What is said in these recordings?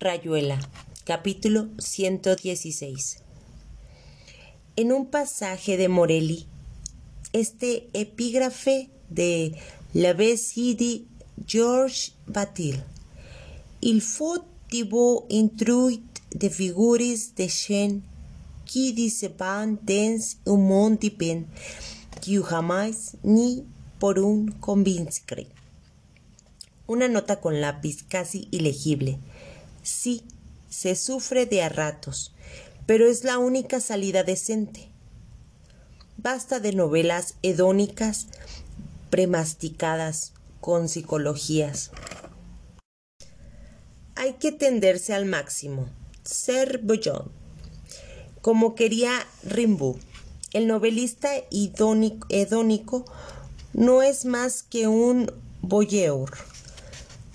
Rayuela, capítulo 116. En un pasaje de Morelli, este epígrafe de La Bessie Georges Batil. Il faut thibaut intruit de figuris de chen qui disepan dens un monde dipen, qui jamás ni por un convincre. Una nota con lápiz casi ilegible. Sí, se sufre de a ratos, pero es la única salida decente. Basta de novelas hedónicas, premasticadas, con psicologías. Hay que tenderse al máximo, ser bollón. Como quería Rimbaud, el novelista hedónico no es más que un voyeur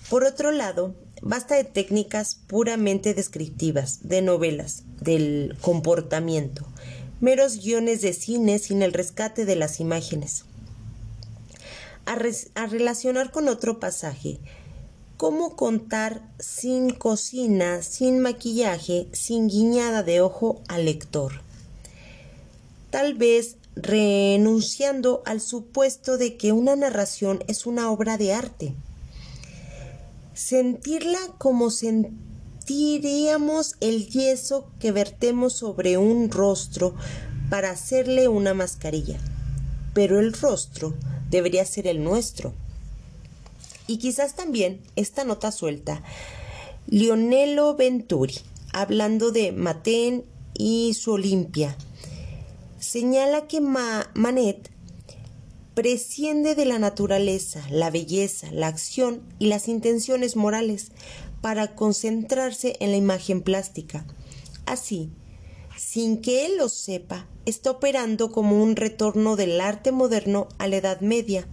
por otro lado, basta de técnicas puramente descriptivas, de novelas, del comportamiento, meros guiones de cine sin el rescate de las imágenes. A, relacionar con otro pasaje, cómo contar sin cocina, sin maquillaje, sin guiñada de ojo al lector. Tal vez renunciando al supuesto de que una narración es una obra de arte sentirla como sentiríamos el yeso que vertemos sobre un rostro para hacerle una mascarilla. Pero el rostro debería ser el nuestro. Y quizás también esta nota suelta, Lionello Venturi, hablando de Maten y su Olimpia, señala que Manet presciende de la naturaleza, la belleza, la acción y las intenciones morales para concentrarse en la imagen plástica. Así, sin que él lo sepa, está operando como un retorno del arte moderno a la Edad Media.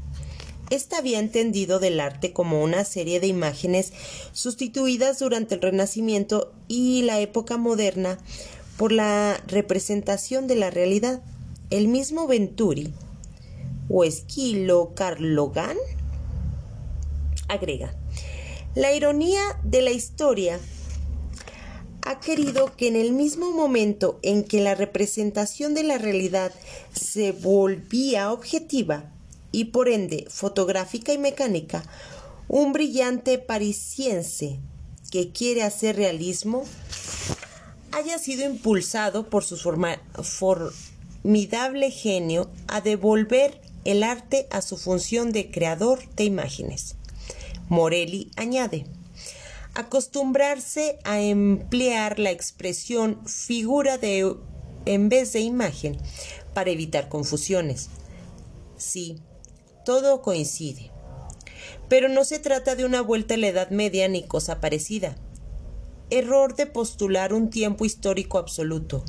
Este había entendido del arte como una serie de imágenes sustituidas durante el Renacimiento y la época moderna por la representación de la realidad. El mismo Venturi o Esquilo Carlogan agrega, la ironía de la historia ha querido que en el mismo momento en que la representación de la realidad se volvía objetiva y por ende fotográfica y mecánica, un brillante parisiense que quiere hacer realismo haya sido impulsado por su formidable genio a devolver el arte a su función de creador de imágenes. Morelli añade, acostumbrarse a emplear la expresión figura de en vez de imagen para evitar confusiones. Sí, todo coincide. Pero no se trata de una vuelta a la Edad Media ni cosa parecida. Error de postular un tiempo histórico absoluto.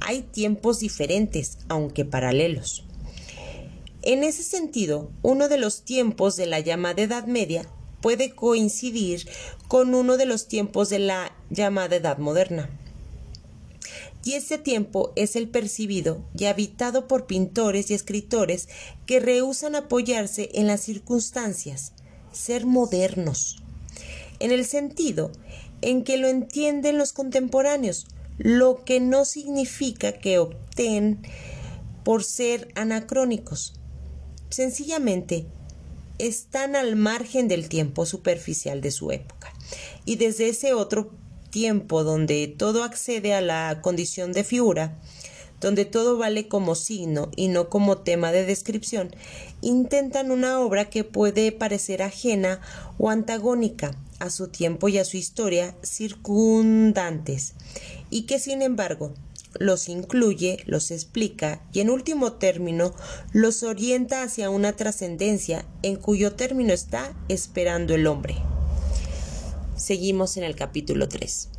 Hay tiempos diferentes, aunque paralelos. En ese sentido, uno de los tiempos de la llamada Edad Media puede coincidir con uno de los tiempos de la llamada Edad Moderna. Y ese tiempo es el percibido y habitado por pintores y escritores que rehusan apoyarse en las circunstancias, ser modernos, en el sentido en que lo entienden los contemporáneos, lo que no significa que opten por ser anacrónicos. Sencillamente, están al margen del tiempo superficial de su época. Y desde ese otro tiempo donde todo accede a la condición de figura, donde todo vale como signo y no como tema de descripción, intentan una obra que puede parecer ajena o antagónica a su tiempo y a su historia circundantes, y que sin embargo los incluye, los explica y en último término los orienta hacia una trascendencia en cuyo término está esperando el hombre. Seguimos en el capítulo 3.